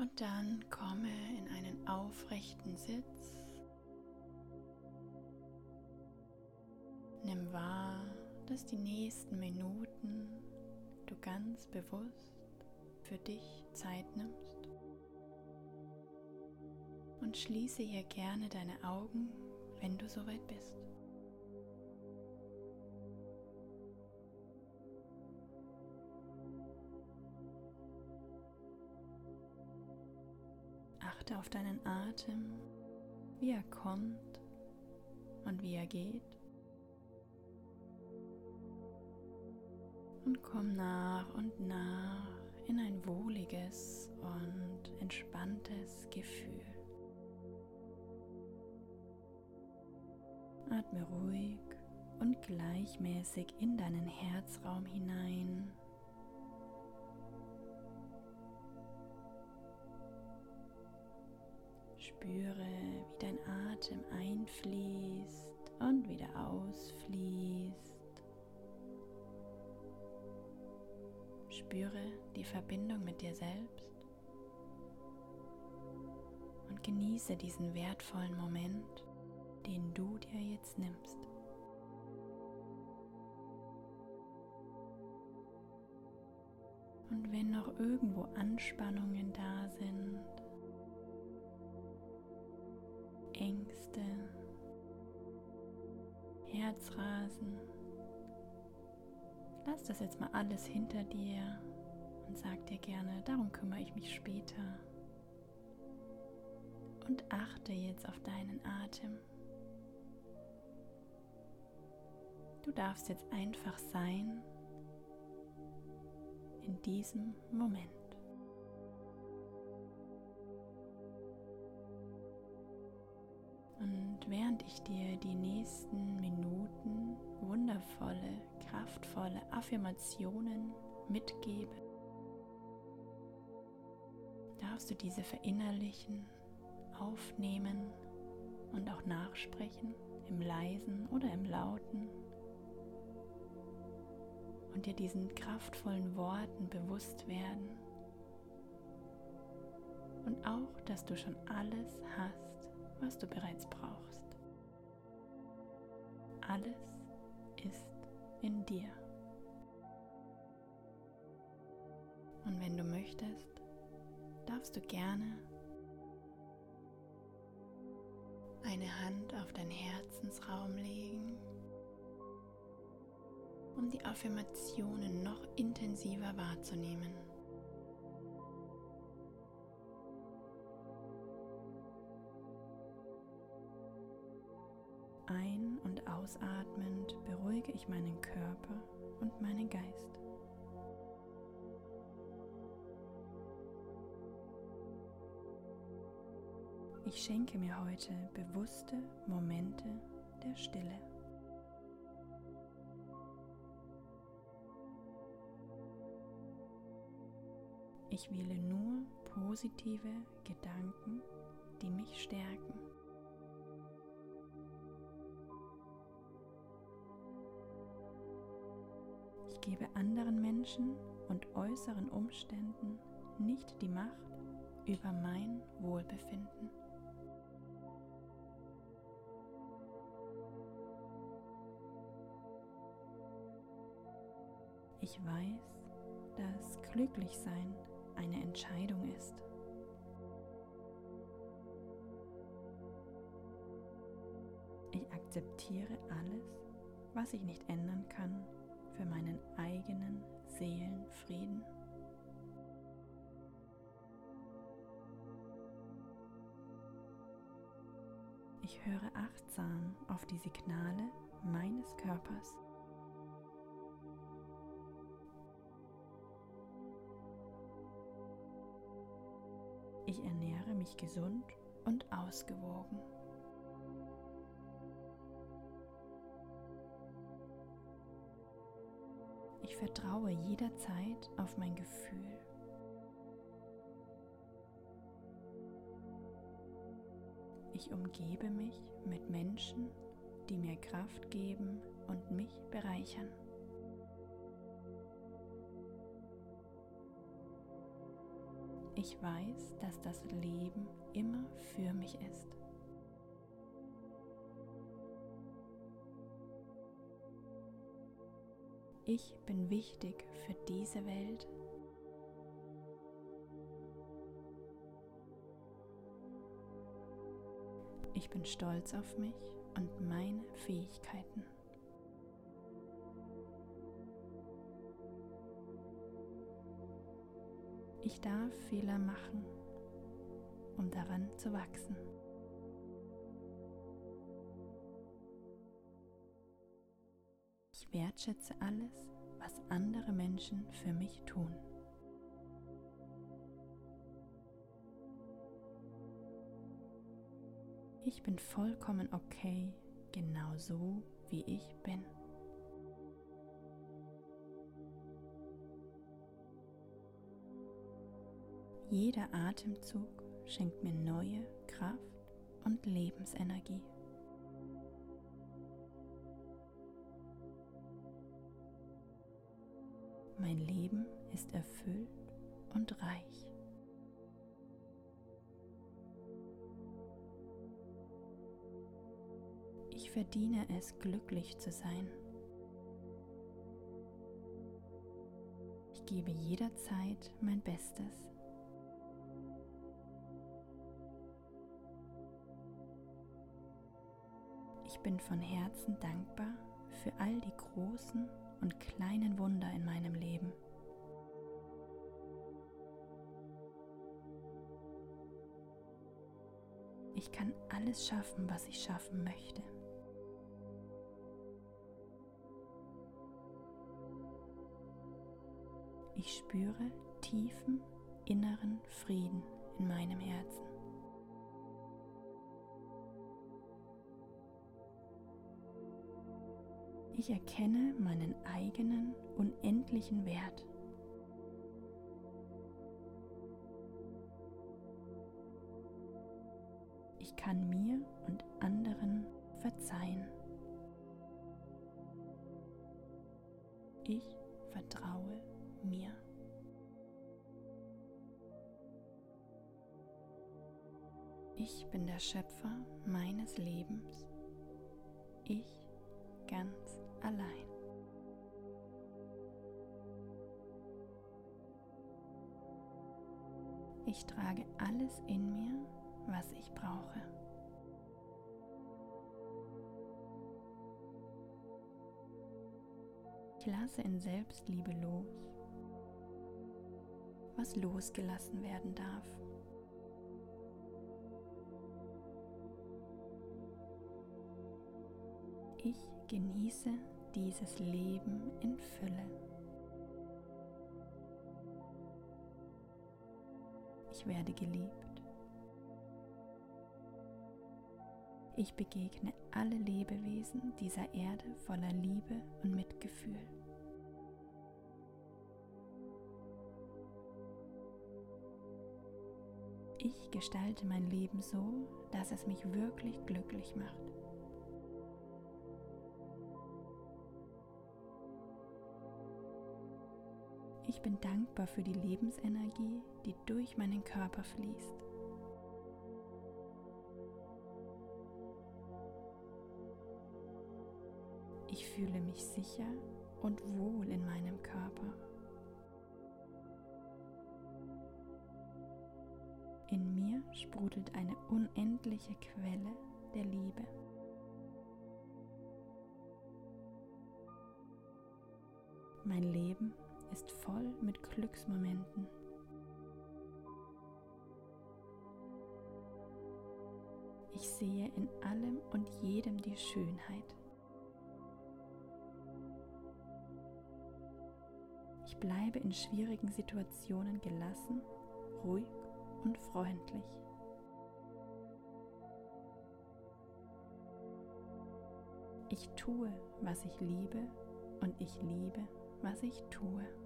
Und dann komme in einen aufrechten Sitz. Nimm wahr, dass die nächsten Minuten du ganz bewusst für dich Zeit nimmst. Und schließe hier gerne deine Augen, wenn du soweit bist. Achte auf deinen Atem, wie er kommt und wie er geht. Und komm nach und nach in ein wohliges und entspanntes Gefühl. Atme ruhig und gleichmäßig in deinen Herzraum hinein. Spüre, wie dein Atem einfließt und wieder ausfließt. Spüre die Verbindung mit dir selbst und genieße diesen wertvollen Moment, den du dir jetzt nimmst. Und wenn noch irgendwo Anspannungen da sind, Ängste, Herzrasen, lass das jetzt mal alles hinter dir und sag dir gerne, darum kümmere ich mich später. Und achte jetzt auf deinen Atem. Du darfst jetzt einfach sein in diesem Moment. Während ich dir die nächsten Minuten wundervolle, kraftvolle Affirmationen mitgebe, darfst du diese verinnerlichen, aufnehmen und auch nachsprechen, im leisen oder im lauten und dir diesen kraftvollen Worten bewusst werden. Und auch, dass du schon alles hast, was du bereits brauchst. Alles ist in dir. Und wenn du möchtest, darfst du gerne eine Hand auf deinen Herzensraum legen um die Affirmationen noch intensiver wahrzunehmen. Ausatmend beruhige ich meinen Körper und meinen Geist. Ich schenke mir heute bewusste Momente der Stille. Ich wähle nur positive Gedanken, die mich stärken. Gebe anderen Menschen und äußeren Umständen nicht die Macht über mein Wohlbefinden. Ich weiß, dass Glücklichsein eine Entscheidung ist. Ich akzeptiere alles, was ich nicht ändern kann, für meinen Ich höre achtsam auf die Signale meines Körpers. Ich ernähre mich gesund und ausgewogen. Ich vertraue jederzeit auf mein Gefühl. Ich umgebe mich mit Menschen, die mir Kraft geben und mich bereichern. ich weiß, dass das Leben immer für mich ist. Ich bin wichtig für diese Welt. Ich bin stolz auf mich und meine Fähigkeiten. Ich darf Fehler machen, um daran zu wachsen. Ich wertschätze alles, was andere Menschen für mich tun. Ich bin vollkommen okay, genau so, wie ich bin. Jeder Atemzug schenkt mir neue Kraft und Lebensenergie. Mein Leben ist erfüllt und reich. Ich verdiene es, glücklich zu sein. Ich gebe jederzeit mein Bestes. Ich bin von Herzen dankbar für all die großen und kleinen Wunder in meinem Leben. Ich kann alles schaffen, was ich schaffen möchte. Ich spüre tiefen inneren Frieden in meinem Herzen. Ich erkenne meinen eigenen unendlichen Wert. Ich kann mir und anderen Ich bin der Schöpfer meines Lebens. Ich ganz allein. Ich trage alles in mir, was ich brauche. Ich lasse in Selbstliebe los, was losgelassen werden darf. Ich genieße dieses Leben in Fülle. Ich werde geliebt. Ich begegne alle Lebewesen dieser Erde voller Liebe und Mitgefühl. Ich gestalte mein Leben so, dass es mich wirklich glücklich macht. Ich bin dankbar für die Lebensenergie, die durch meinen Körper fließt. Ich fühle mich sicher und wohl in meinem Körper. In mir sprudelt eine unendliche Quelle der Liebe. Mein Leben voll mit Glücksmomenten. Ich sehe in allem und jedem die Schönheit. Ich bleibe in schwierigen Situationen gelassen, ruhig und freundlich. Ich tue, was ich liebe und ich liebe, was ich tue.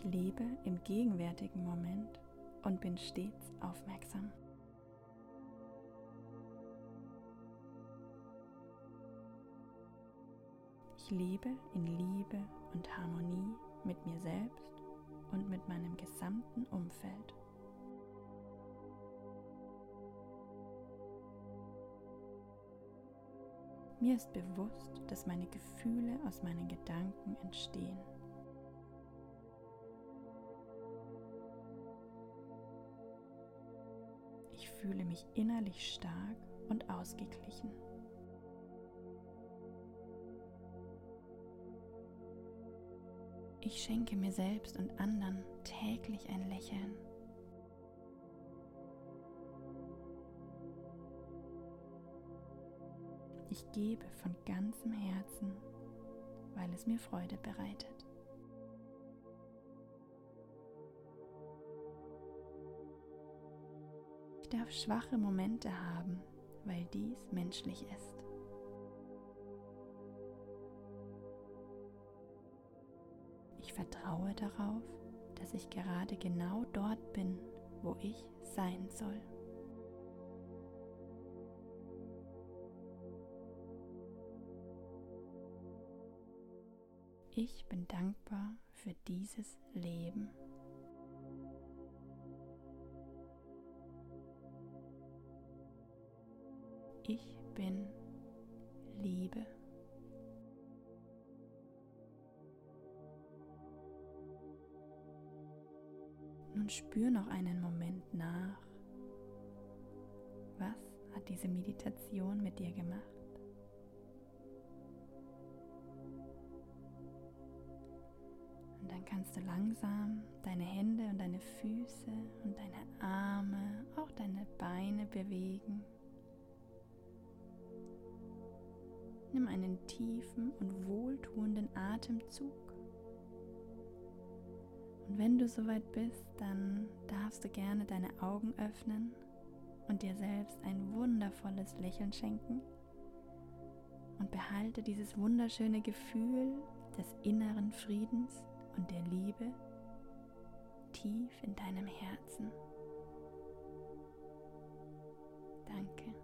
Ich lebe im gegenwärtigen Moment und bin stets aufmerksam. Ich lebe in Liebe und Harmonie mit mir selbst und mit meinem gesamten Umfeld. Mir ist bewusst, dass meine Gefühle aus meinen Gedanken entstehen. Fühle mich innerlich stark und ausgeglichen. Ich schenke mir selbst und anderen täglich ein Lächeln. Ich gebe von ganzem Herzen, weil es mir Freude bereitet. Darf schwache Momente haben, weil dies menschlich ist. Ich vertraue darauf, dass ich gerade genau dort bin, wo ich sein soll. Ich bin dankbar für dieses Leben. Ich bin Liebe. Nun spür noch einen Moment nach. Was hat diese Meditation mit dir gemacht? Und dann kannst du langsam deine Hände und deine Füße und deine Arme, auch deine Beine bewegen. Nimm einen tiefen und wohltuenden Atemzug. Und wenn du soweit bist, dann darfst du gerne deine Augen öffnen und dir selbst ein wundervolles Lächeln schenken. Und behalte dieses wunderschöne Gefühl des inneren Friedens und der Liebe tief in deinem Herzen. Danke.